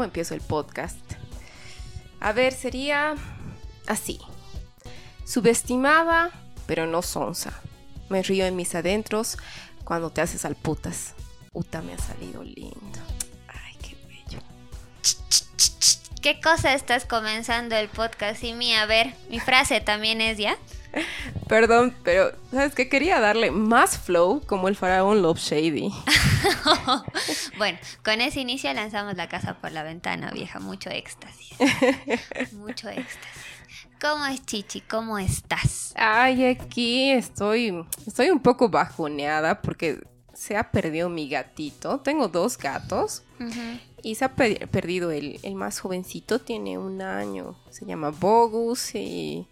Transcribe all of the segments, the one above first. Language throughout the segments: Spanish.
Mm, a ver, ¿cómo empiezo el podcast? A ver, sería así. Subestimada, pero no sonsa. Me río en mis adentros cuando te haces al putas. Uta, me ha salido lindo. Ay, qué bello. ¿Qué cosa estás comenzando el podcast? Y mí, a ver, mi frase también es ya. Perdón, pero ¿sabes qué? Quería darle más flow como el faraón Love Shady. bueno, con ese inicio lanzamos la casa por la ventana, vieja. Mucho éxtasis. Mucho éxtasis. ¿Cómo es Chichi? ¿Cómo estás? Ay, aquí estoy, estoy un poco bajoneada porque se ha perdido mi gatito. Tengo dos gatos y se ha perdido el, el más jovencito, tiene un año. Se llama Bogus y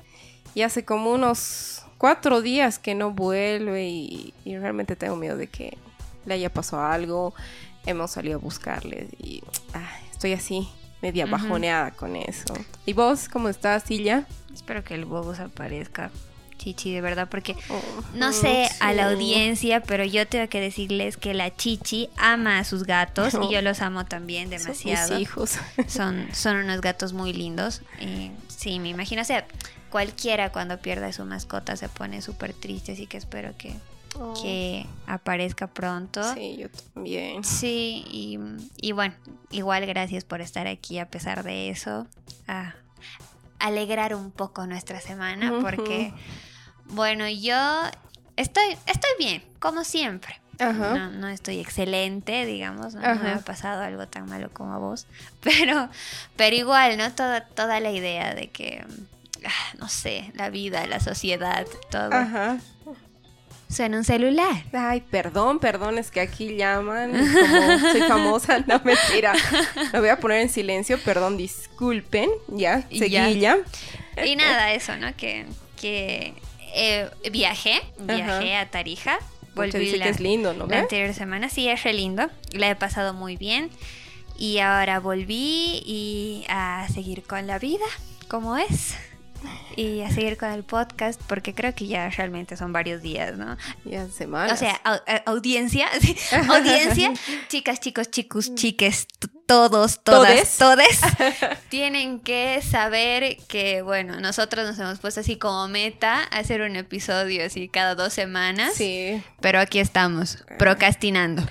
y hace como unos cuatro días que no vuelve y, realmente tengo miedo de que le haya pasado algo. Hemos salido a buscarle y ah, estoy así, media bajoneada con eso. ¿Y vos cómo estás, Silla? Espero que el Bobos aparezca. Chichi, de verdad, porque oh, no sé a la audiencia, pero yo tengo que decirles que la Chichi ama a sus gatos y yo los amo también demasiado. Son hijos. Son, son unos gatos muy lindos. Y sí, me imagino. O sea, cualquiera cuando pierde su mascota se pone súper triste, así que espero que, oh. que aparezca pronto. Sí, yo también. Sí, y, bueno, igual gracias por estar aquí a pesar de eso. A alegrar un poco nuestra semana, porque, bueno, yo estoy, estoy bien, como siempre. No, no, estoy excelente, digamos, no, me ha pasado algo tan malo como a vos, pero, pero igual, ¿no? Toda, toda la idea de que no sé, la vida, la sociedad, todo. Ajá. Suena un celular. Ay, perdón, perdón, es que aquí llaman como soy famosa, no mentira. Lo voy a poner en silencio, perdón, disculpen, ya, seguilla. Y nada, eso, ¿no? Que, que eh, viajé, viajé a Tarija. Volví dice que es lindo, ¿no? La anterior semana, sí, es re lindo. La he pasado muy bien. Y ahora volví y a seguir con la vida, como es y a seguir con el podcast porque creo que ya realmente son varios días, ¿no? Ya semanas. O sea, audiencia, audiencia, chicas, chicos, chicos, chiques, todos, todas, todes, tienen que saber que, bueno, nosotros nos hemos puesto así como meta hacer un episodio así cada dos semanas. Sí. Pero aquí estamos, procrastinando.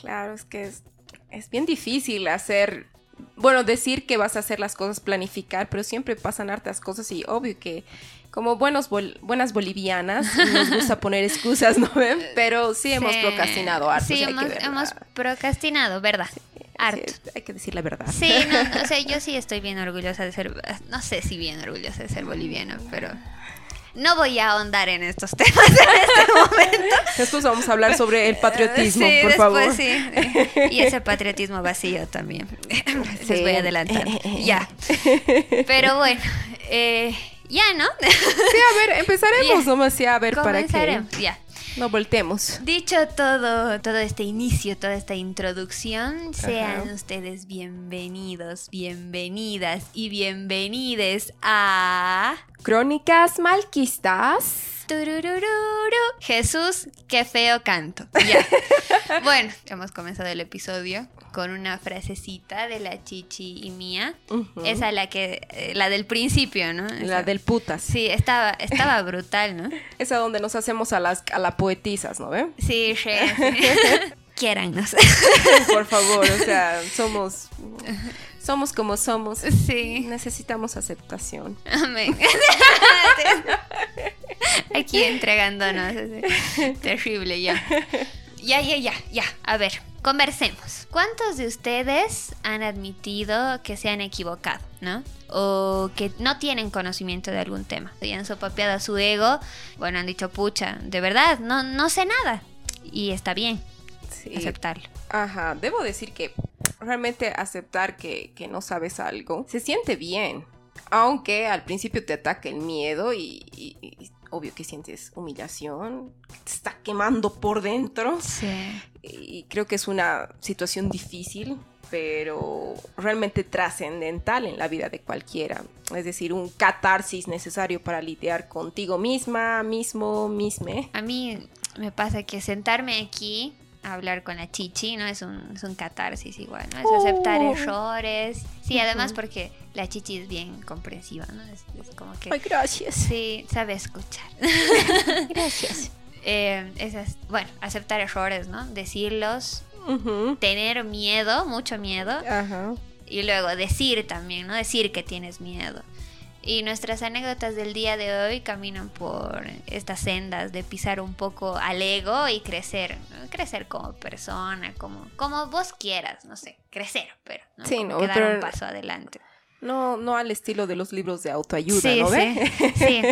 Claro, es que es, es bien difícil hacer bueno, decir que vas a hacer las cosas, planificar, pero siempre pasan hartas cosas y obvio que como buenos buenas bolivianas nos gusta poner excusas, ¿no ven? Pero sí, hemos procrastinado harto. Sí, hemos, procrastinado, ¿verdad? harto. hay que decir la verdad. Sí, no, o sea, yo sí estoy bien orgullosa de ser, no sé si bien orgullosa de ser boliviano, pero no voy a ahondar en estos temas en este momento. Después vamos a hablar sobre el patriotismo, por favor. Sí. Y ese patriotismo vacío también. Les voy a adelantar. Ya. Pero bueno, eh, ya, ¿no? Sí, a ver, empezaremos nomás ya a ver para qué. Ya. No voltemos. Dicho todo, todo este inicio, toda esta introducción, sean ustedes bienvenidos, bienvenidas y bienvenides a Crónicas Malquistas Jesús, qué feo canto. Ya. bueno, hemos comenzado el episodio con una frasecita de la Chichi y mía. Esa la que, eh, la del principio, ¿no? la del putas. Sí, estaba, estaba brutal, ¿no? Esa donde nos hacemos a las a la poetizas, ¿no ve? Sí, sí. Quiérannos. Por favor, o sea, somos somos como somos. Sí. Necesitamos aceptación. Amén. Aquí entregándonos. Terrible ya. Ya, ya, ya, ya. A ver, conversemos. ¿Cuántos de ustedes han admitido que se han equivocado, no? O que no tienen conocimiento de algún tema. Y han sopapeado a su ego. Bueno, han dicho, pucha, de verdad, no, no sé nada. Y está bien aceptarlo. Ajá, debo decir que realmente aceptar que, no sabes algo se siente bien. Aunque al principio te ataque el miedo y, obvio que sientes humillación, te está quemando por dentro. Sí. Y creo que es una situación difícil, pero realmente trascendental en la vida de cualquiera. Es decir, un catarsis necesario para lidiar contigo misma, mismo, misme. A mí me pasa que sentarme aquí hablar con la chichi, ¿no? Es un, es un catarsis igual, ¿no? Es aceptar oh. errores. Sí, además porque la chichi es bien comprensiva, ¿no? Es, como que... Ay, gracias. Sí, sabe escuchar. gracias. Eh, bueno, aceptar errores, ¿no? Decirlos, tener miedo, mucho miedo. Ajá. Y luego decir también, ¿no? Decir que tienes miedo. Y nuestras anécdotas del día de hoy caminan por estas sendas de pisar un poco al ego y crecer, crecer como persona, como, como vos quieras, no sé, crecer, pero ¿no? Sí, no, dar un paso adelante. No, no al estilo de los libros de autoayuda, ¿no sí, Sí,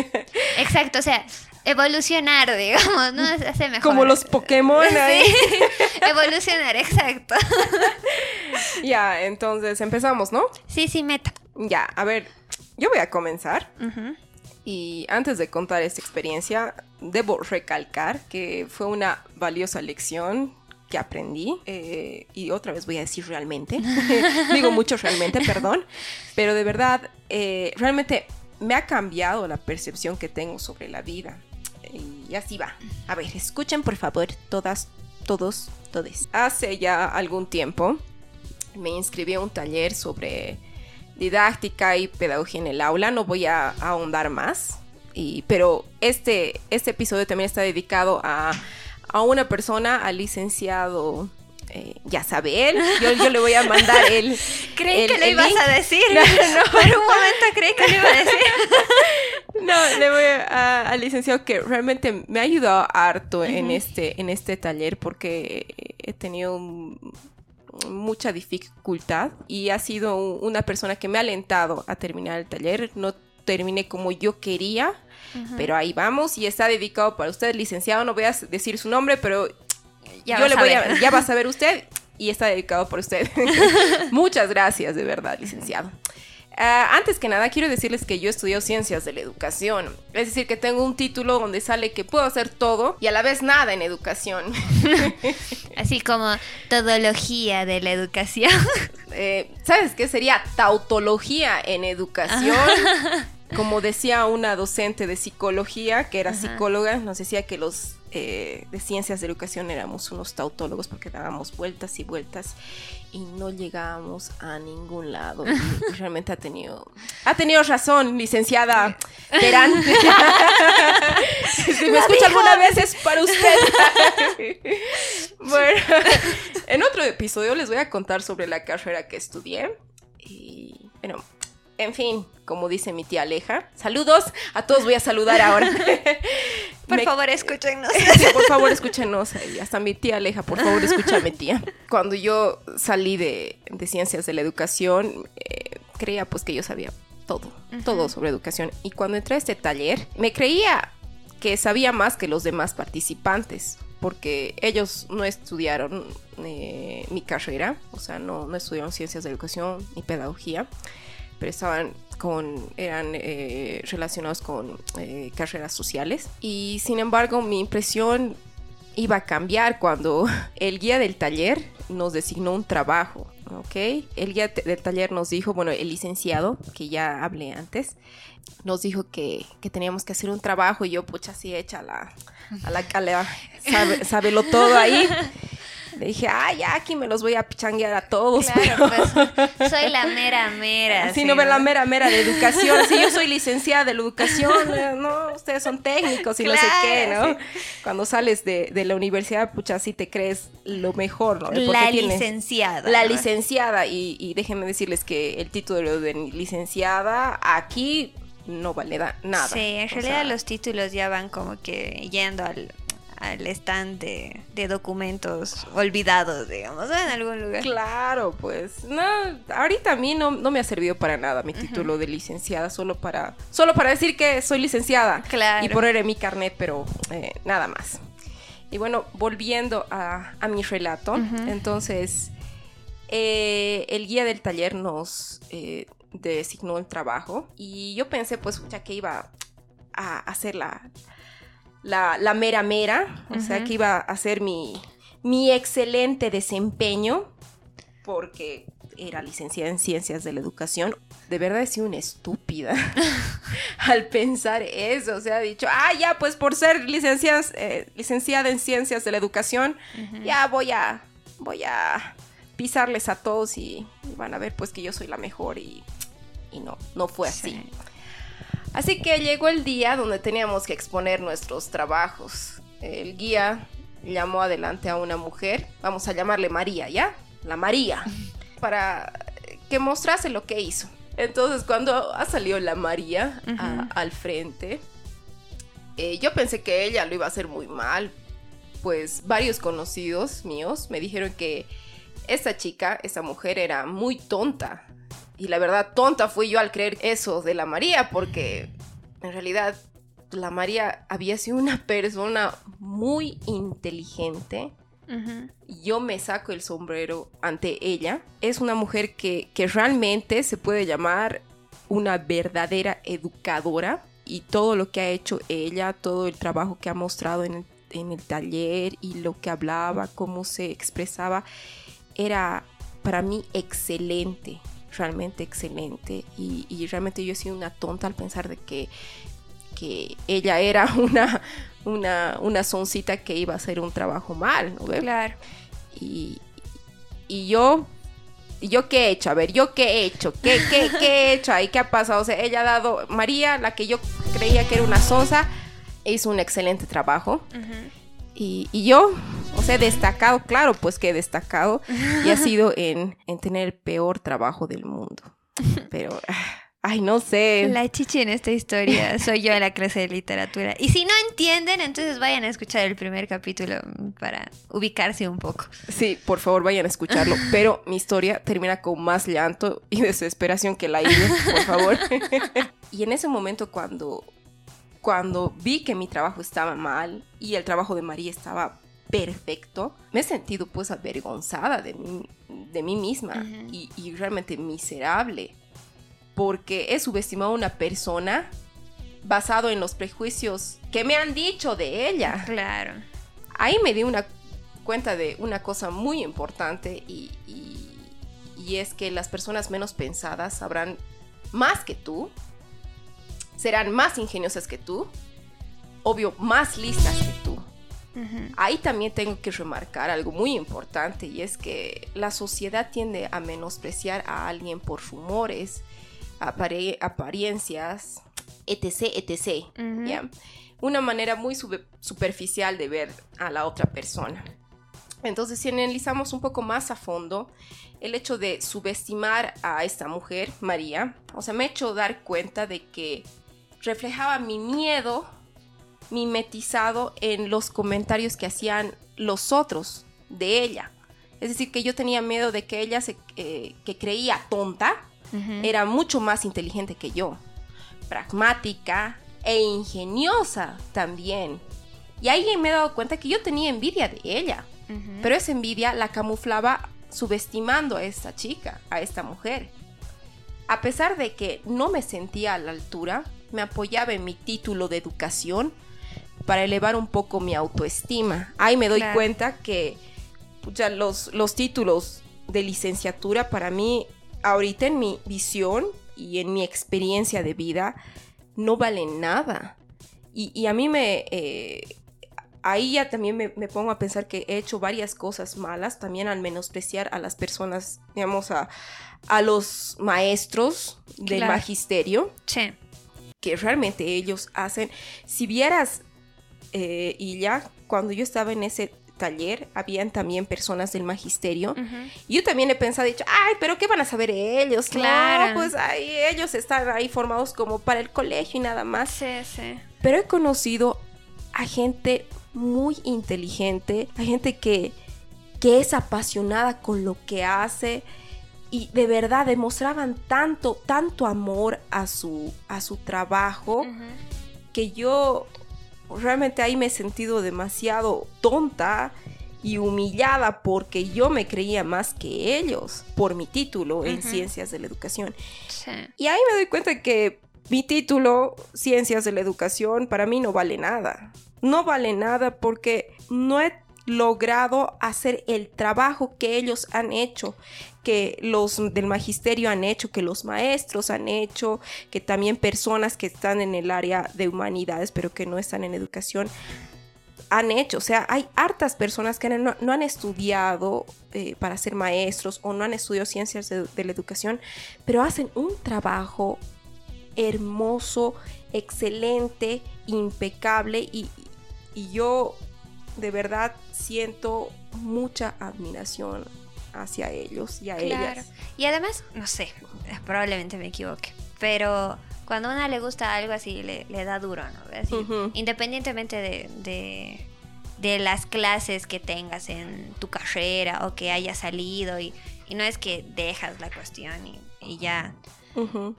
exacto, o sea, evolucionar, digamos, ¿no? Hace mejor. Como los Pokémon ahí. evolucionar, exacto. ya, entonces empezamos, ¿no? Sí, sí, meta. Ya, a ver, yo voy a comenzar. Y antes de contar esta experiencia, debo recalcar que fue una valiosa lección que aprendí. Eh, y otra vez voy a decir realmente. Digo mucho realmente, perdón. Pero de verdad, eh, realmente me ha cambiado la percepción que tengo sobre la vida. Y así va. A ver, escuchen por favor todas, todos, todes. Hace ya algún tiempo me inscribí a un taller sobre didáctica y pedagogía en el aula. No voy a, ahondar más. Y, pero este, este episodio también está dedicado a, a una persona, al licenciado eh, ya sabe él, yo, le voy a mandar el. Creí que le ibas a decir. No, no, por un momento creí que le iba a decir. no, le voy al licenciado que realmente me ha ayudado harto en, este, en este taller porque he tenido mucha dificultad y ha sido una persona que me ha alentado a terminar el taller. No terminé como yo quería, pero ahí vamos y está dedicado para usted, licenciado. No voy a decir su nombre, pero ya yo le voy a, ya va a saber usted y está dedicado por usted. Muchas gracias, de verdad, licenciado. Ah, antes que nada, quiero decirles que yo estudio ciencias de la educación. Es decir, que tengo un título donde sale que puedo hacer todo y a la vez nada en educación. Así como todología de la educación. Eh, ¿Sabes qué sería tautología en educación? Como decía una docente de psicología, que era psicóloga, nos decía que los eh, de ciencias de educación éramos unos tautólogos porque dábamos vueltas y vueltas y no llegábamos a ningún lado. Y realmente ha tenido, ha tenido razón, licenciada Terán. si me escucha alguna vez es para usted. bueno, en otro episodio les voy a contar sobre la carrera que estudié. Y bueno, en fin, como dice mi tía Aleja. Saludos, a todos voy a saludar ahora. por favor, escúchenos. por favor, escúchenos. Y hasta mi tía Aleja, por favor, escúchame, tía. Cuando yo salí de, ciencias de la educación, eh, creía pues que yo sabía todo, todo sobre educación. Y cuando entré a este taller, me creía que sabía más que los demás participantes porque ellos no estudiaron eh, mi carrera, o sea, no, no estudiaron ciencias de educación ni pedagogía pero estaban con, eran eh, relacionados con eh, carreras sociales. Y sin embargo, mi impresión iba a cambiar cuando el guía del taller nos designó un trabajo. ¿ok? El guía del taller nos dijo, bueno, el licenciado, que ya hablé antes, nos dijo que, que teníamos que hacer un trabajo y yo, pucha, así hecha la, a la, a sabe, sabelo todo ahí. Le dije, ah, ya aquí me los voy a pichanguear a todos. Claro, pues, soy la mera mera. Sí, no, ve la mera mera de educación. Sí, yo soy licenciada de la educación. Eh, no, ustedes son técnicos y no sé qué, ¿no? Cuando sales de, de, la universidad, pucha, sí te crees lo mejor, ¿no? la licenciada. La licenciada. Y, y déjenme decirles que el título de licenciada aquí no vale nada. Sí, en realidad los títulos ya van como que yendo al, al stand de, documentos olvidados, digamos, en algún lugar. Claro, pues, no, ahorita a mí no, me ha servido para nada mi título de licenciada, solo para, solo para decir que soy licenciada. Claro. Y poner en mi carnet, pero eh, nada más. Y bueno, volviendo a, mi relato, entonces, eh, el guía del taller nos eh, designó el trabajo y yo pensé, pues, ya que iba a hacer la la, mera mera, o sea, que iba a hacer mi, mi excelente desempeño. porque era licenciada en ciencias de la educación. De verdad he sido una estúpida al pensar eso. O sea, ha dicho, ah, ya, pues por ser licencias, eh, licenciada en ciencias de la educación, ya voy a, voy a pisarles a todos y, van a ver pues que yo soy la mejor y, y no, no fue así. Así que llegó el día donde teníamos que exponer nuestros trabajos. El guía llamó adelante a una mujer, vamos a llamarle María, ¿ya? La María, para que mostrase lo que hizo. Entonces cuando ha salido la María al frente, eh, yo pensé que ella lo iba a hacer muy mal, pues varios conocidos míos me dijeron que esa chica, esa mujer era muy tonta. Y la verdad, tonta fui yo al creer eso de la María, porque en realidad la María había sido una persona muy inteligente. Yo me saco el sombrero ante ella. Es una mujer que, realmente se puede llamar una verdadera educadora y todo lo que ha hecho ella, todo el trabajo que ha mostrado en el, taller y lo que hablaba, cómo se expresaba, era para mí excelente, realmente excelente. Y, y, realmente yo he sido una tonta al pensar de que que ella era una, una, una soncita que iba a hacer un trabajo mal, ¿no Claro. Y, y yo, ¿yo qué he hecho? A ver, ¿yo qué he hecho? ¿Qué, qué, qué he hecho ahí? ¿Qué ha pasado? O sea, ella ha dado, María, la que yo creía que era una sonza, hizo un excelente trabajo. Y, y, yo, o sea, destacado, claro, pues que he destacado, y ha sido en, en tener el peor trabajo del mundo. Pero... Ay, no sé. La chichi en esta historia soy yo en la clase de literatura. Y si no entienden, entonces vayan a escuchar el primer capítulo para ubicarse un poco. Sí, por favor vayan a escucharlo. Pero mi historia termina con más llanto y desesperación que la idea, por favor. y en ese momento cuando, cuando vi que mi trabajo estaba mal y el trabajo de María estaba perfecto, me he sentido pues avergonzada de mí, de mí misma y, y realmente miserable porque he subestimado a una persona basado en los prejuicios que me han dicho de ella. Claro. Ahí me di una cuenta de una cosa muy importante y, es que las personas menos pensadas sabrán más que tú, serán más ingeniosas que tú, obvio, más listas que tú. Ahí también tengo que remarcar algo muy importante y es que la sociedad tiende a menospreciar a alguien por rumores, apariencias, etc., etc. Una manera muy superficial de ver a la otra persona. Entonces, si analizamos un poco más a fondo, el hecho de subestimar a esta mujer, María, o sea, me ha hecho dar cuenta de que reflejaba mi miedo mimetizado en los comentarios que hacían los otros de ella. Es decir, que yo tenía miedo de que ella se eh, que creía tonta era mucho más inteligente que yo, pragmática e ingeniosa también. Y ahí me he dado cuenta que yo tenía envidia de ella, pero esa envidia la camuflaba subestimando a esta chica, a esta mujer. A pesar de que no me sentía a la altura, me apoyaba en mi título de educación para elevar un poco mi autoestima. Ahí me doy cuenta que ya los, los títulos de licenciatura para mí ahorita en mi visión y en mi experiencia de vida no valen nada. Y, a mí me... Eh, ahí ya también me, pongo a pensar que he hecho varias cosas malas, también al menospreciar a las personas, digamos, a, a los maestros del magisterio. Sí. Que realmente ellos hacen. Si vieras, eh, y ya cuando yo estaba en ese taller habían también personas del magisterio. Yo también he pensado, dicho, ay, pero ¿qué van a saber ellos? Claro. pues ay, ellos están ahí formados como para el colegio y nada más. Sí, sí. Pero he conocido a gente muy inteligente, a gente que, que es apasionada con lo que hace y de verdad demostraban tanto, tanto amor a su, a su trabajo que yo realmente ahí me he sentido demasiado tonta y humillada porque yo me creía más que ellos por mi título en ciencias de la educación. Y ahí me doy cuenta que mi título, ciencias de la educación, para mí no vale nada. No vale nada porque no he logrado hacer el trabajo que ellos han hecho, que los del magisterio han hecho, que los maestros han hecho, que también personas que están en el área de humanidades pero que no están en educación han hecho. O sea, hay hartas personas que no, han estudiado eh, para ser maestros o no han estudiado ciencias de, la educación, pero hacen un trabajo hermoso, excelente, impecable y, yo de verdad siento mucha admiración hacia ellos y a ellas. Y además, no sé, probablemente me equivoque, pero cuando a una le gusta algo así, le, da duro, ¿no? Independientemente de, de, las clases que tengas en tu carrera o que hayas salido y, no es que dejas la cuestión y, ya,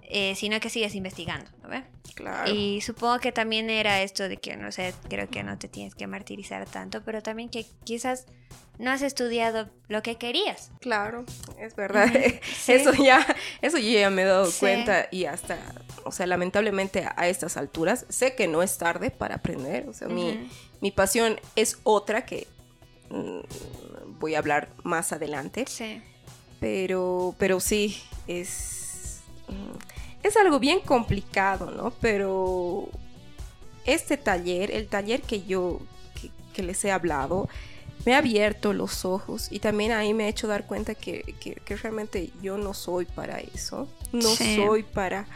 eh, sino que sigues investigando, ¿no ves? Claro. Y supongo que también era esto de que, no sé, creo que no te tienes que martirizar tanto, pero también que quizás no has estudiado lo que querías. Claro, es verdad. Eso ya, eso yo ya me he dado cuenta y hasta, o sea, lamentablemente a estas alturas sé que no es tarde para aprender. O sea, mi, mi, pasión es otra que mm, voy a hablar más adelante. Sí. Pero, pero sí, es, es algo bien complicado, ¿no? Pero este taller, el taller que yo, que les he hablado, me ha abierto los ojos y también ahí me ha hecho dar cuenta que, realmente yo no soy para eso, no soy para,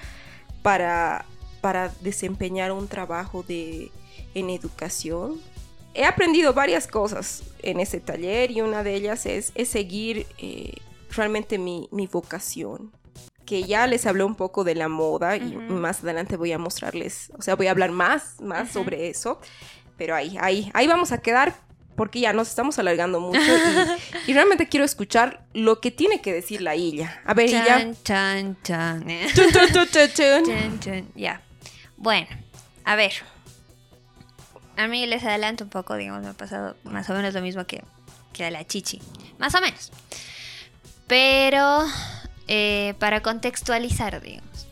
para, para desempeñar un trabajo de, en educación. He aprendido varias cosas en ese taller y una de ellas es, seguir eh, realmente mi, vocación que ya les hablé un poco de la moda y más adelante voy a mostrarles, o sea, voy a hablar más, más sobre eso, pero ahí, ahí, ahí vamos a quedar porque ya nos estamos alargando mucho y, realmente quiero escuchar lo que tiene que decir la Illa. A ver, Illa. Chan, chan, chan. Ya. Bueno, a ver. A mí les adelanto un poco, digamos, me ha pasado más o menos lo mismo que, que a la Chichi. Más o menos. Pero eh, para contextualizar, digamos.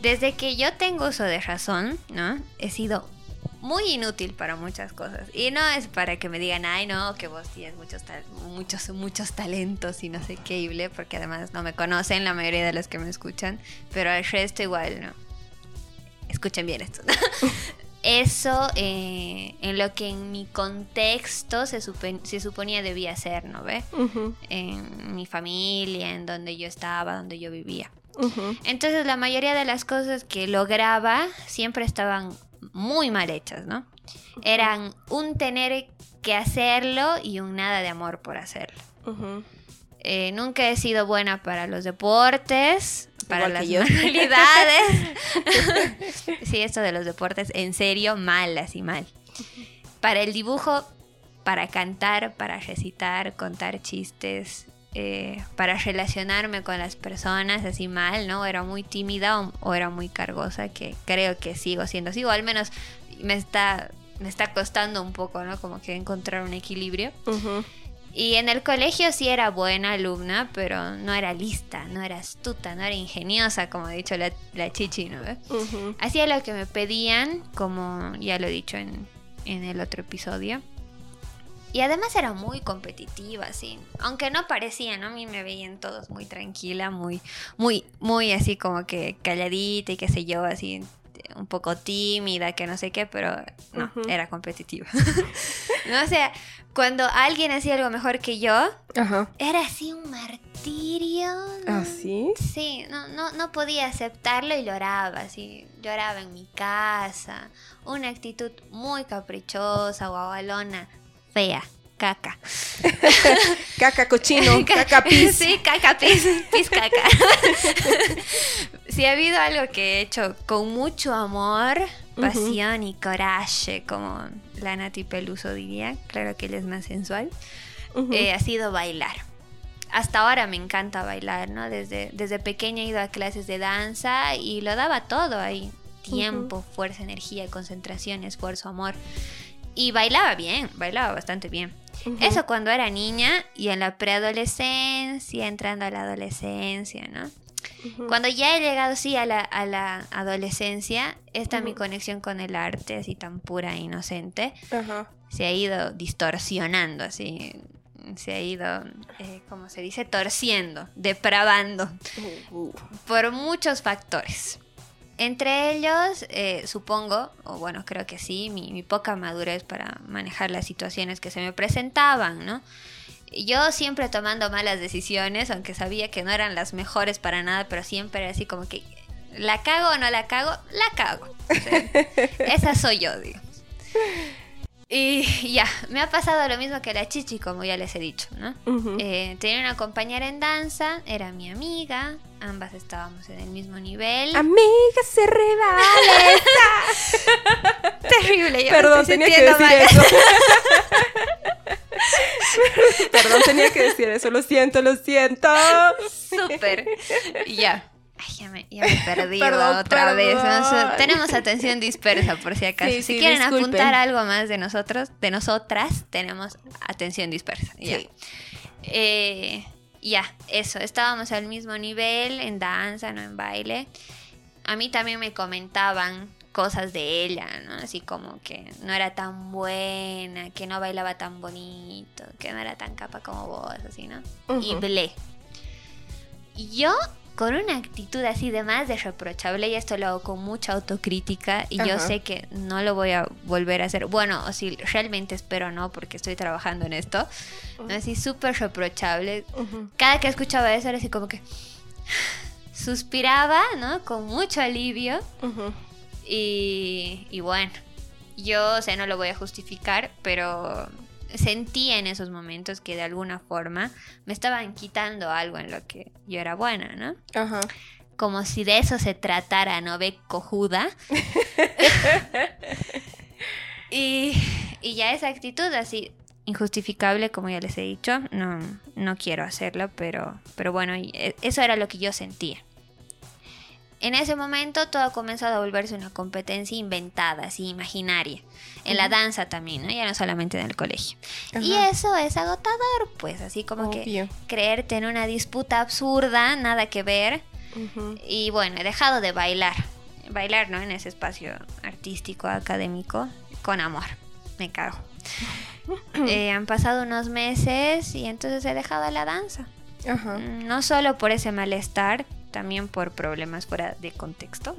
Desde que yo tengo uso de razón, ¿no? He sido muy inútil para muchas cosas. Y no es para que me digan, ay, no, que vos tienes muchos, muchos, muchos talentos y no sé qué, porque además no me conocen la mayoría de los que me escuchan, pero al resto igual, ¿no? Escuchen bien esto. Eso eh, en lo que en mi contexto se, se suponía debía ser, ¿no ve? En mi familia, en donde yo estaba, donde yo vivía. Entonces la mayoría de las cosas que lograba siempre estaban muy mal hechas, ¿no? Eran un tener que hacerlo y un nada de amor por hacerlo. Eh, nunca he sido buena para los deportes, para las manualidades. sí, esto de los deportes, en serio, mal, así mal. Para el dibujo, para cantar, para recitar, contar chistes, eh, para relacionarme con las personas así mal, ¿no? Era muy tímida o, era muy cargosa, que creo que sigo siendo así, o al menos me está, me está costando un poco, ¿no? Como que encontrar un equilibrio. Y en el colegio sí era buena alumna, pero no era lista, no era astuta, no era ingeniosa, como ha dicho la, la chichi, ¿no? Hacía lo que me pedían, como ya lo he dicho en, en el otro episodio. Y además era muy competitiva, así. Aunque no parecía, ¿no? A mí me veían todos muy tranquila, muy, muy, muy así como que calladita y qué sé yo, así un poco tímida, que no sé qué, pero no, era competitiva. no, o sea, cuando alguien hacía algo mejor que yo, era así un martirio. ¿Ah, sí? Sí, no, no, no podía aceptarlo y lloraba, así, lloraba en mi casa. Una actitud muy caprichosa, guagualona, fea. Caca. caca cochino, caca pis. Sí, caca pis, pis caca. si ha habido algo que he hecho con mucho amor, pasión y coraje, como la Nati Peluso diría, claro que él es más sensual, eh, ha sido bailar. Hasta ahora me encanta bailar, ¿no? Desde, desde pequeña he ido a clases de danza y lo daba todo ahí. Tiempo, fuerza, energía, concentración, esfuerzo, amor. Y bailaba bien, bailaba bastante bien. Eso cuando era niña y en la preadolescencia, entrando a la adolescencia, ¿no? Cuando ya he llegado, sí, a la, a la adolescencia, esta mi conexión con el arte, así tan pura e inocente, se ha ido distorsionando, así, se ha ido, eh, como se dice, torciendo, depravando, por muchos factores. Entre ellos, eh, supongo, o bueno, creo que sí, mi, mi, poca madurez para manejar las situaciones que se me presentaban, ¿no? Yo siempre tomando malas decisiones, aunque sabía que no eran las mejores para nada, pero siempre era así como que, ¿la cago o no la cago? La cago. esa soy yo, digamos. Y ya, me ha pasado lo mismo que la Chichi, como ya les he dicho, ¿no? Eh, tenía una compañera en danza, era mi amiga, ambas estábamos en el mismo nivel. Amiga, se revale. Terrible, yo Perdón, tenía que decir eso. Perdón, tenía que decir eso, lo siento, lo siento. Súper. Ya. Ay, ya me, ya me perdí otra vez. tenemos atención dispersa, por si acaso. si quieren apuntar algo más de nosotros, de nosotras, tenemos atención dispersa. Ya. Eh, ya, eso. Estábamos al mismo nivel en danza, no en baile. A mí también me comentaban cosas de ella, ¿no? Así como que no era tan buena, que no bailaba tan bonito, que no era tan capa como vos, así, ¿no? Y blé. Yo con una actitud así de más de reprochable, y esto lo hago con mucha autocrítica, y yo sé que no lo voy a volver a hacer. Bueno, o si realmente espero no, porque estoy trabajando en esto. Así súper reprochable. Cada que escuchaba eso era así como que suspiraba, ¿no? Con mucho alivio. y, y bueno, yo, o sea, no lo voy a justificar, pero sentía en esos momentos que de alguna forma me estaban quitando algo en lo que yo era buena, ¿no? Ajá. Como si de eso se tratara, ¿no? Ve cojuda. y, y ya esa actitud así injustificable, como ya les he dicho, no, no quiero hacerlo, pero, pero bueno, e, eso era lo que yo sentía. En ese momento todo ha comenzado a volverse una competencia inventada, así imaginaria. En la danza también, ¿no? Ya no solamente en el colegio. Y eso es agotador, pues, así como que creerte en una disputa absurda, nada que ver. Y bueno, he dejado de bailar. Bailar, ¿no? En ese espacio artístico, académico, con amor. Me cago. Eh, han pasado unos meses y entonces he dejado la danza. Mm, no solo por ese malestar, también por problemas fuera de contexto.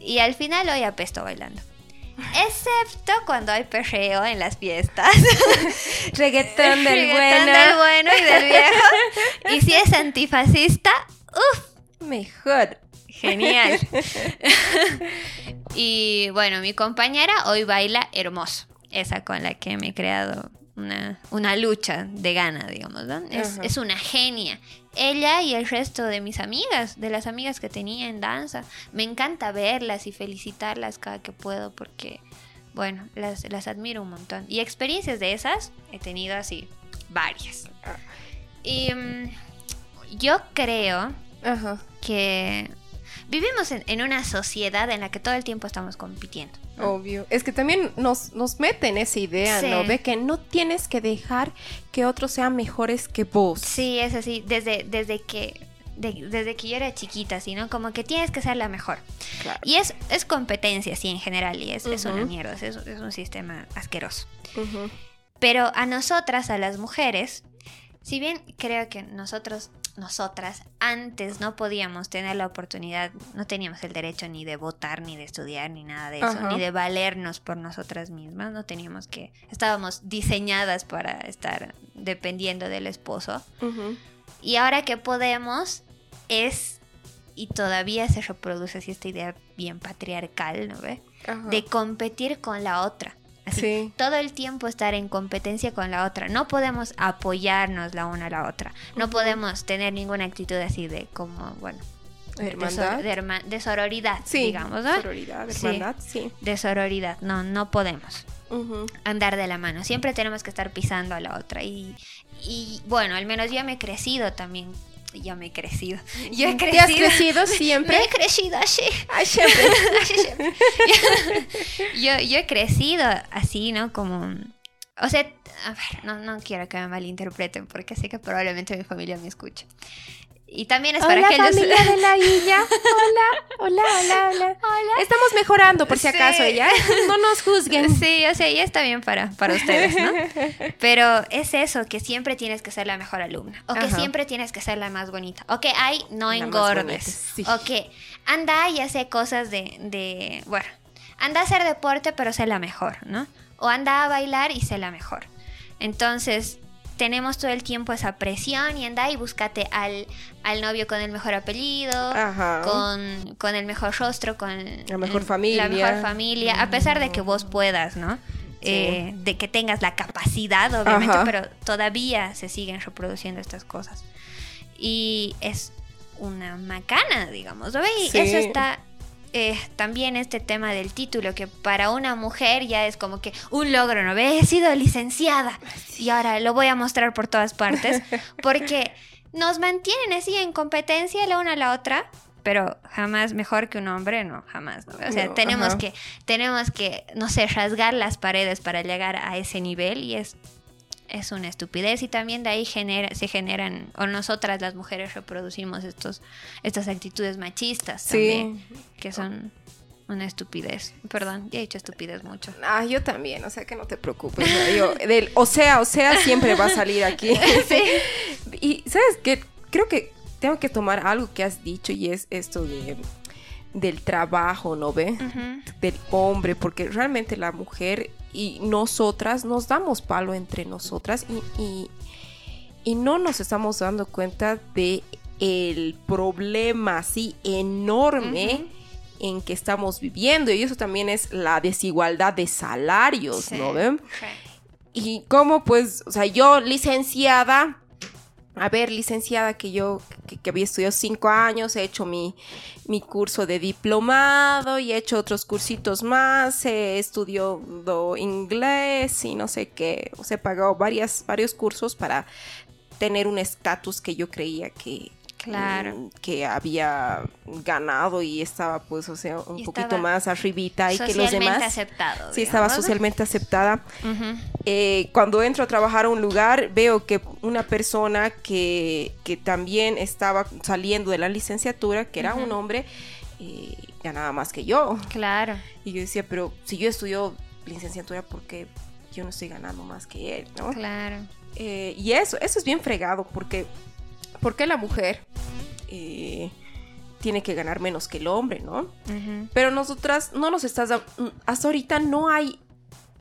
Y al final hoy apesto bailando. Excepto cuando hay perreo en las fiestas. Reggaetón del Reggaetón bueno. del bueno y del viejo. Y si es antifascista, uff, mejor. Genial. y bueno, mi compañera hoy baila hermoso. Esa con la que me he creado una, una lucha de gana, digamos, ¿no? Es, es, una genia. Ella y el resto de mis amigas, de las amigas que tenía en danza, me encanta verlas y felicitarlas cada que puedo porque, bueno, las, las admiro un montón. Y experiencias de esas he tenido así varias. Ah. Y mm, yo creo que vivimos en, una sociedad en la que todo el tiempo estamos compitiendo. Obvio. Es que también nos, nos meten esa idea, ¿no? Ve que no tienes que dejar que otros sean mejores que vos. Sí, es así. Desde, desde que desde que yo era chiquita, ¿no? Como que tienes que ser la mejor. Y es, es competencia, sí, en general, y es, es una mierda, es, es, un sistema asqueroso. Pero a nosotras, a las mujeres, si bien creo que nosotros nosotras antes no podíamos tener la oportunidad, no teníamos el derecho ni de votar, ni de estudiar, ni nada de eso, ni de valernos por nosotras mismas, no teníamos que, estábamos diseñadas para estar dependiendo del esposo. Y ahora que podemos es, y todavía se reproduce así esta idea bien patriarcal, ¿no ve? De competir con la otra. Así, todo el tiempo estar en competencia con la otra. No podemos apoyarnos la una a la otra. No podemos tener ninguna actitud así de como, bueno, de, sororidad, digamos, ¿no? Sororidad, hermandad, sí. De sororidad, no, no podemos andar de la mano. Siempre tenemos que estar pisando a la otra. Y, y bueno, al menos yo me he crecido también yo me he crecido. Yo he crecido. has crecido siempre? Me he crecido así. siempre. yo, yo he crecido así, ¿no? Como... O sea, a ver, no, no quiero que me malinterpreten porque sé que probablemente mi familia me escuche. Y también es para hola, aquellos... familia de la Villa. Hola, hola, hola, hola. Hola. Estamos mejorando, por si Sí. acaso, ¿ya? No nos juzguen. Sí, o sea, ya está bien para, para ustedes, ¿no? Pero es eso, que siempre tienes que ser la mejor alumna. O que Ajá. siempre tienes que ser la más bonita. O que ay, no La engordes. sí. O que anda y hace cosas de, de. Bueno, anda a hacer deporte, pero sé la mejor, ¿no? O anda a bailar y sé la mejor. Entonces, tenemos todo el tiempo esa presión y anda y búscate al, al novio con el mejor apellido, Ajá. con, con el mejor rostro, con La mejor familia. La mejor familia, a pesar de que vos puedas, ¿no? Eh, de que tengas la capacidad, obviamente, Ajá. pero todavía se siguen reproduciendo estas cosas. Y es una macana, digamos, ¿no? Y Sí. eso está eh, también este tema del título, que para una mujer ya es como que un logro, ¿no? He sido licenciada y ahora lo voy a mostrar por todas partes, porque nos mantienen así en competencia la una a la otra, pero jamás mejor que un hombre, no, jamás, ¿no? O sea, No, tenemos ajá. que, tenemos que, no sé, rasgar las paredes para llegar a ese nivel y es es una estupidez y también de ahí genera, se generan, o nosotras las mujeres reproducimos estos, estas actitudes machistas Sí. también, que son una estupidez. Perdón, ya he dicho estupidez mucho. Ah, yo también, o sea que no te preocupes. o sea, yo- del, o sea, o sea, siempre va a salir aquí. Y, ¿sabes qué? Creo que tengo que tomar algo que has dicho y es esto de del trabajo, ¿no ve? Del hombre, porque realmente la mujer y nosotras nos damos palo entre nosotras y, y, y no nos estamos dando cuenta de el problema así enorme en que estamos viviendo y eso también es la desigualdad de salarios, Sí. ¿no ven? Y como pues, o sea, yo licenciada, a ver, licenciada que yo, que, había estudiado cinco años, he hecho mi, mi curso de diplomado y he hecho otros cursitos más, he estudiado inglés y no sé qué, o sea, he pagado varias, varios cursos para tener un estatus que yo creía que, Claro. mm, que había ganado y estaba pues, o sea, un poquito más arribita y que los Socialmente demás. aceptado. Sí, estaba socialmente aceptada. Eh, cuando entro a trabajar a un lugar, veo que una persona que, que también estaba saliendo de la licenciatura, que era un hombre, eh, ganaba más que yo. Claro. Y yo decía, pero si yo estudio licenciatura, ¿por qué yo no estoy ganando más que él? ¿no? Claro. Eh, y eso, eso es bien fregado, porque ¿por qué la mujer eh, tiene que ganar menos que el hombre, no? Pero nosotras no nos estás... Hasta ahorita no hay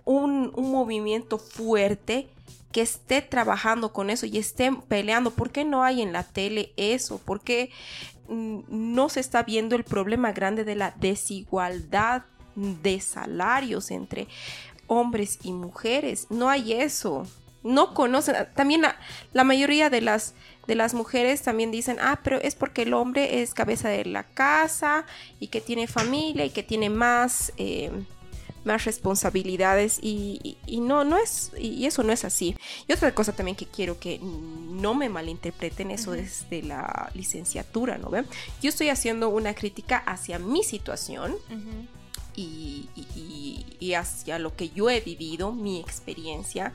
un, un movimiento fuerte que esté trabajando con eso y estén peleando. ¿Por qué no hay en la tele eso? ¿Por qué no se está viendo el problema grande de la desigualdad de salarios entre hombres y mujeres? No hay eso. No conocen. También la, la mayoría de las de las mujeres también dicen, ah, pero es porque el hombre es cabeza de la casa y que tiene familia y que tiene más, eh, más responsabilidades y, y- y no, no es, y eso no es así. Y otra cosa también que quiero que no me malinterpreten eso desde la licenciatura, ¿no ven? Yo estoy haciendo una crítica hacia mi situación y, y- y- y hacia lo que yo he vivido, mi experiencia,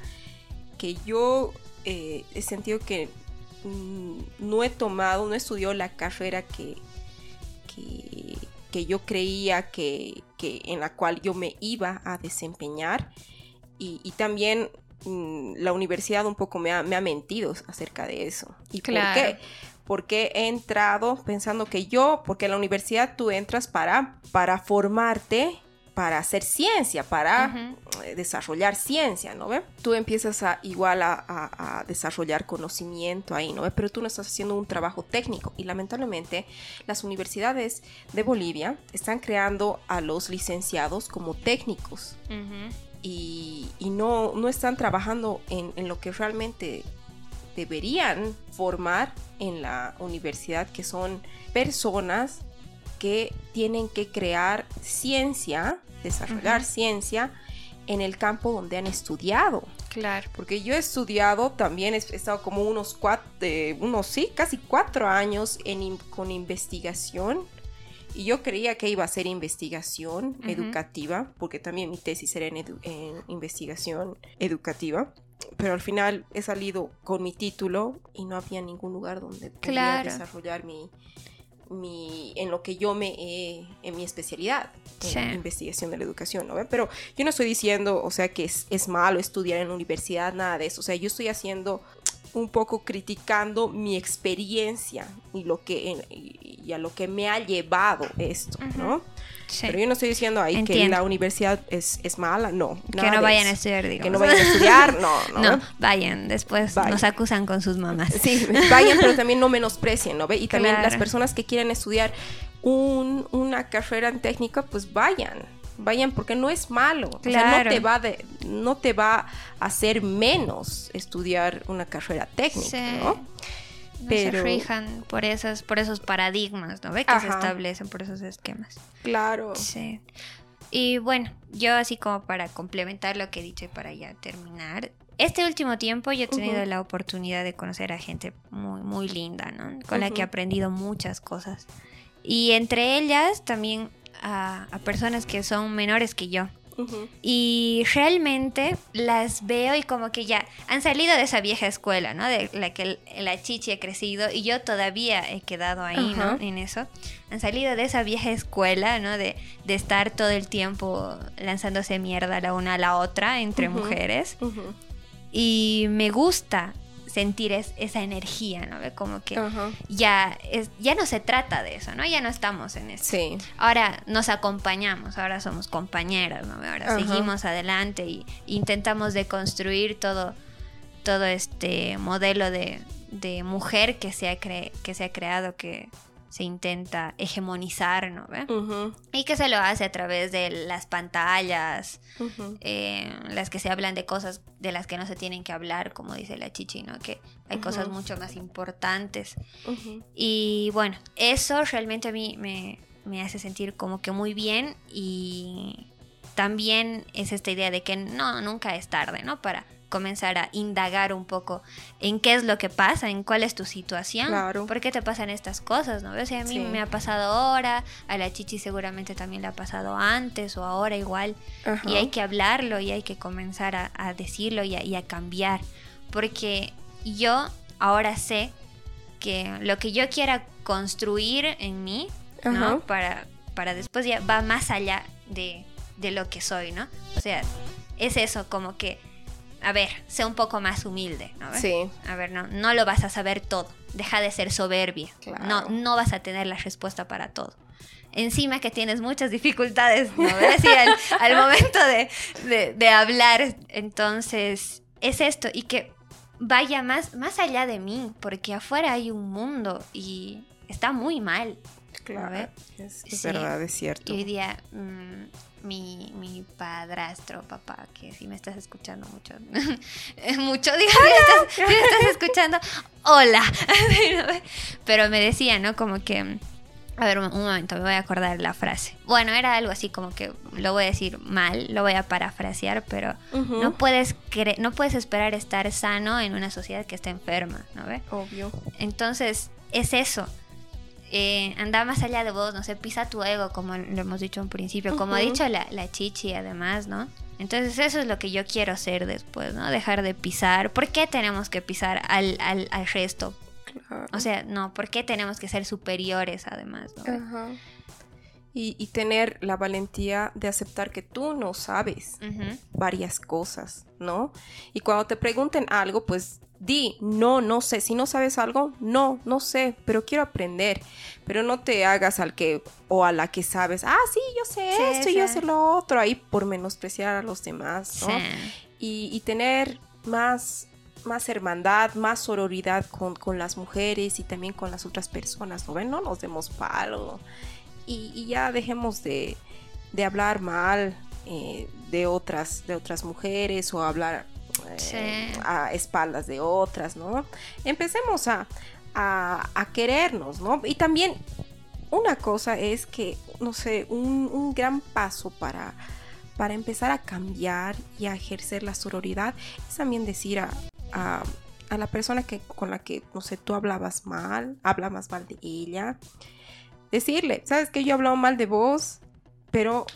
que yo eh, he sentido que no he tomado, no he estudiado la carrera que, que, que yo creía que, que en la cual yo me iba a desempeñar y, y también mm, la universidad un poco me ha, me ha mentido acerca de eso. ¿Y Claro. por qué? Porque he entrado pensando que yo, porque en la universidad tú entras para, para formarte, para hacer ciencia, para eh, desarrollar ciencia, ¿no ve? Tú empiezas a igual a, a- a desarrollar conocimiento ahí, ¿no ve? Pero tú no estás haciendo un trabajo técnico y lamentablemente las universidades de Bolivia están creando a los licenciados como técnicos y, y no, no están trabajando en, en lo que realmente deberían formar en la universidad, que son personas que tienen que crear ciencia, desarrollar ciencia en el campo donde han estudiado. Claro. Porque yo he estudiado también, he estado como unos cuatro, unos sí, casi cuatro años en, con investigación. Y yo creía que iba a ser investigación educativa, porque también mi tesis era en, edu- en investigación educativa. pero al final he salido con mi título y no había ningún lugar donde pudiera desarrollar mi, mi, en lo que yo me he, en mi especialidad, en investigación de la educación, ¿no? Pero yo no estoy diciendo, o sea, que es, es malo estudiar en la universidad, nada de eso, o sea, yo estoy haciendo un poco criticando mi experiencia y lo que y a lo que me ha llevado esto, ¿no? Pero yo no estoy diciendo ahí que la universidad es, es mala, no. Que no vayan a estudiar, digamos. Que no vayan a estudiar, no, no. no vayan, después nos acusan con sus mamás. Sí, vayan, pero también no menosprecien, ¿no? Y también las personas que quieren estudiar un, una carrera en técnica, pues vayan, vayan porque no es malo. O sea, no te va de, no te va a hacer menos estudiar una carrera técnica, ¿no? No Pero... se rijan por esas, por esos paradigmas, ¿no? Ve que se establecen por esos esquemas. Claro. Sí. Y bueno, yo así como para complementar lo que he dicho y para ya terminar, este último tiempo yo he tenido la oportunidad de conocer a gente muy, muy linda, ¿no? Con la que he aprendido muchas cosas. Y entre ellas también a, personas que son menores que yo. Y realmente las veo y como que ya han salido de esa vieja escuela, ¿no? De la que la chichi ha crecido y yo todavía he quedado ahí, ¿no? En eso. Han salido de esa vieja escuela, ¿no? De, de estar todo el tiempo lanzándose mierda la una a la otra entre mujeres. Y me gusta sentir esa energía, ¿no? Como que ya, es, ya no se trata de eso, ¿no? Ya no estamos en eso. Sí. Ahora nos acompañamos, ahora somos compañeras, ¿no? Ahora seguimos adelante y intentamos deconstruir todo, todo este modelo de, de mujer que se ha, que se ha creado, que se intenta hegemonizar, ¿no? ¿Ve? Y que se lo hace a través de las pantallas, eh, las que se hablan de cosas de las que no se tienen que hablar, como dice la Chichi, ¿no? Que hay cosas mucho más importantes. Y bueno, eso realmente a mí me, me hace sentir como que muy bien y también es esta idea de que no, nunca es tarde, ¿no? Para comenzar a indagar un poco en qué es lo que pasa, en cuál es tu situación, claro. por qué te pasan estas cosas, ¿no? O sea, a mí me ha pasado ahora, a la chichi seguramente también le ha pasado antes o ahora igual, y hay que hablarlo y hay que comenzar a, decirlo y a, cambiar, porque yo ahora sé que lo que yo quiera construir en mí, ¿no? Para, para después ya va más allá de, de lo que soy, ¿no? O sea, es eso, como que a ver, sé un poco más humilde, ¿no? Sí. A ver, no, no lo vas a saber todo. Deja de ser soberbia. No, no vas a tener la respuesta para todo. Encima que tienes muchas dificultades, ¿no? al, momento de, de, hablar. Entonces, es esto. Y que vaya más, más allá de mí, porque afuera hay un mundo y está muy mal. Claro, es, verdad, es cierto. Y hoy día mm, mi, mi padrastro, papá, que si me estás escuchando mucho, mucho, digo, si me estás, escuchando, hola. Pero me decía, ¿no? Como que... A ver, un, momento, me voy a acordar la frase. Bueno, era algo así como que lo voy a decir mal, lo voy a parafrasear, pero no puedes no puedes esperar estar sano en una sociedad que está enferma, ¿no ve? Obvio. Entonces, es eso eh, anda más allá de vos, no sé, pisa tu ego, como lo hemos dicho en principio, como ha dicho la, la, chichi además, ¿no? Entonces eso es lo que yo quiero hacer después, ¿no? Dejar de pisar. ¿Por qué tenemos que pisar al, al, al resto? O sea, no, ¿por qué tenemos que ser superiores además? ¿no? Y, y, tener la valentía de aceptar que tú no sabes varias cosas, ¿no? Y cuando te pregunten algo, pues Di, no, no sé. Si no sabes algo, no, no sé, pero quiero aprender. Pero no te hagas al que o a la que sabes, ah, sí, yo sé esto y yo sé lo otro, ahí por menospreciar a los demás, ¿no? Y, tener más, más hermandad, más sororidad con, las mujeres y también con las otras personas, ¿no ven? No nos demos palo. Y, ya dejemos de, hablar mal eh, de, otras, de otras mujeres o hablar eh, a espaldas de otras, ¿no? Empecemos a, a, querernos, ¿no? Y también una cosa es que, no sé, un, gran paso para, para empezar a cambiar y a ejercer la sororidad es también decir a, a, a, la persona que, con la que, no sé, tú hablabas mal, hablabas mal de ella, decirle, sabes que yo he hablado mal de vos, pero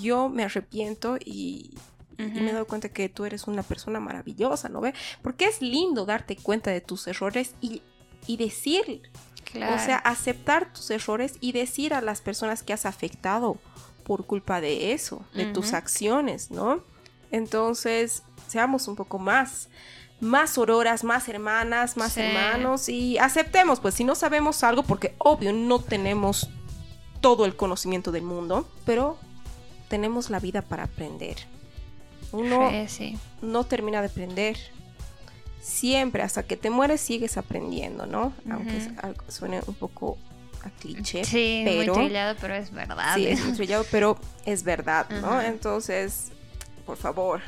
yo me arrepiento y, y me he dado cuenta que tú eres una persona maravillosa, ¿no ve? Porque es lindo darte cuenta de tus errores y, y decir, o sea, aceptar tus errores y decir a las personas que has afectado por culpa de eso, de tus acciones, ¿no? Entonces, seamos un poco más, más auroras, más hermanas, más hermanos y aceptemos, pues si no sabemos algo, porque obvio no tenemos todo el conocimiento del mundo, pero tenemos la vida para aprender. Uno no termina de aprender. Siempre, hasta que te mueres, sigues aprendiendo, ¿no? Aunque suene un poco a cliché. Sí, pero, muy trillado, pero es verdad. Sí, es muy trillado, pero es verdad, ¿no? Entonces, por favor,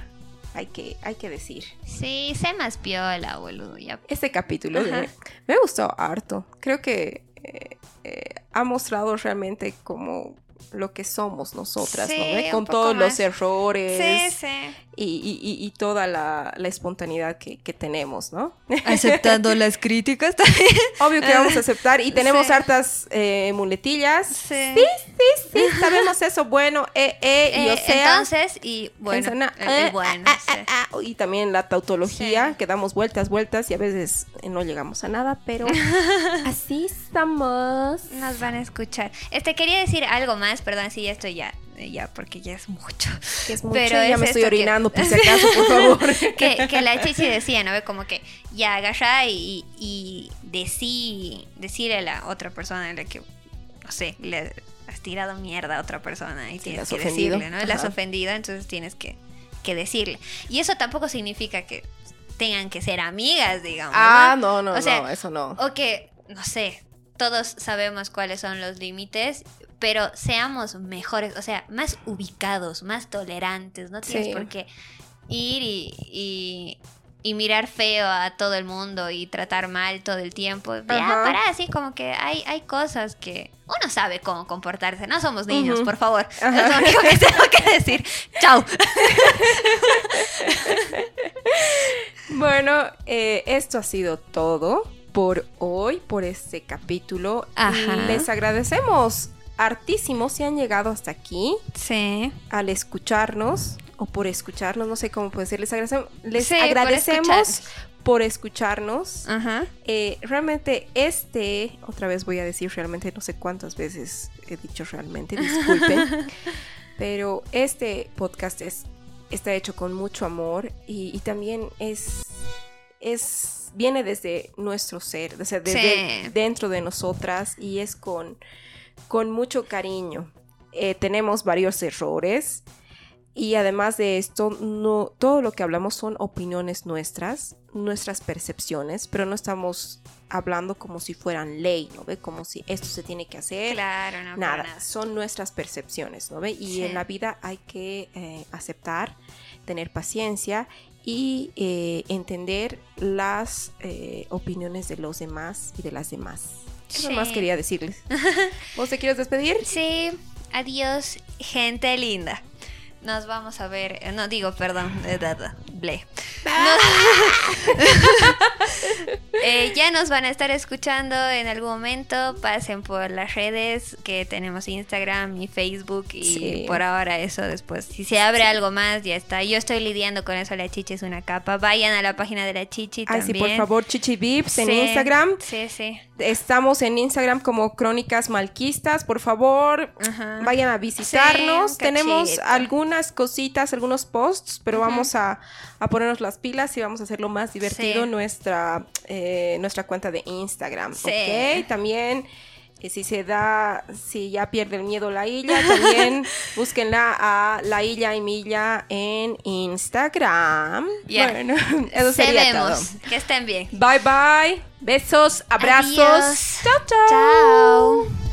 hay que, hay que decir. Sí, sé más piola, boludo. Ya. Este capítulo me, me, gustó harto. Creo que eh, eh, ha mostrado realmente como lo que somos nosotras, ¿no? Con todos los errores. Sí, sí y, toda la, espontaneidad que, tenemos, ¿no? Aceptando las críticas también. Obvio que vamos a aceptar y tenemos hartas eh, muletillas. Sí. sí, sí, sí, sabemos eso. Bueno, eh, eh, y o sea. Entonces, y bueno, eh, bueno ah, ah, ah, y también la tautología, que damos vueltas, vueltas y a veces no llegamos a nada, pero así estamos. Nos van a escuchar. Este, quería decir algo más, perdón si ya estoy ya ya porque ya es mucho. es mucho, Pero ya me estoy orinando, por si acaso, por favor. que, la chichi decía, ¿no? Como que ya agarra y, y decí, decirle a la otra persona en la que, no sé, le has tirado mierda a otra persona y tienes que decirle, ¿no? La has ofendido, entonces tienes que, que decirle. Y eso tampoco significa que tengan que ser amigas, digamos. Ah, no, no, no, eso no. O que, no sé, todos sabemos cuáles son los límites, pero seamos mejores, o sea, más ubicados, más tolerantes, no tienes por qué ir y, y, mirar feo a todo el mundo y tratar mal todo el tiempo. Ya, para, así como que hay, hay cosas que uno sabe cómo comportarse, no somos niños, por favor. Es lo único que tengo que decir. Chao. bueno, eh, esto ha sido todo por hoy, por este capítulo. Les agradecemos hartísimo si han llegado hasta aquí. Sí. Al escucharnos o por escucharnos, no sé cómo puede ser. Les, agradecemos, les agradecemos por, escucharnos. Ajá. Eh, realmente este, otra vez voy a decir realmente, no sé cuántas veces he dicho realmente, disculpen. pero este podcast es, está hecho con mucho amor y, también es, es, viene desde nuestro ser, o desde dentro de nosotras y es con con mucho cariño. Eh, tenemos varios errores y además de esto, no, todo lo que hablamos son opiniones nuestras, nuestras percepciones, pero no estamos hablando como si fueran ley, ¿no ve? Como si esto se tiene que hacer. Claro, no. Nada, son nuestras percepciones, ¿no ve? Y en la vida hay que eh, aceptar, tener paciencia y eh, entender las opiniones de los demás y de las demás. Eso más quería decirles. ¿Vos te quieres despedir? Sí. Adiós, gente linda. Nos vamos a ver. Eh, no digo, perdón. Ble. Eh, ya nos van a estar escuchando en algún momento. Pasen por las redes que tenemos Instagram y Facebook. Y por ahora eso después. Si se abre algo más, ya está. Yo estoy lidiando con eso. La chichi es una capa. Vayan a la página de la chichi Ay, sí, por favor, Chichi Vips en Instagram. Sí, sí. Estamos en Instagram como Crónicas Malquistas. Por favor, vayan a visitarnos. Tenemos algunas cositas, algunos posts, pero vamos a, a ponernos las pilas y vamos a hacerlo más divertido nuestra, eh, nuestra cuenta de Instagram. Ok, también eh, si se da, si ya pierde el miedo la isla, también búsquenla a la isla y milla en Instagram. Bueno, eso sería todo. Que estén bien. Bye bye. Besos, abrazos. Chao, chao. Chao.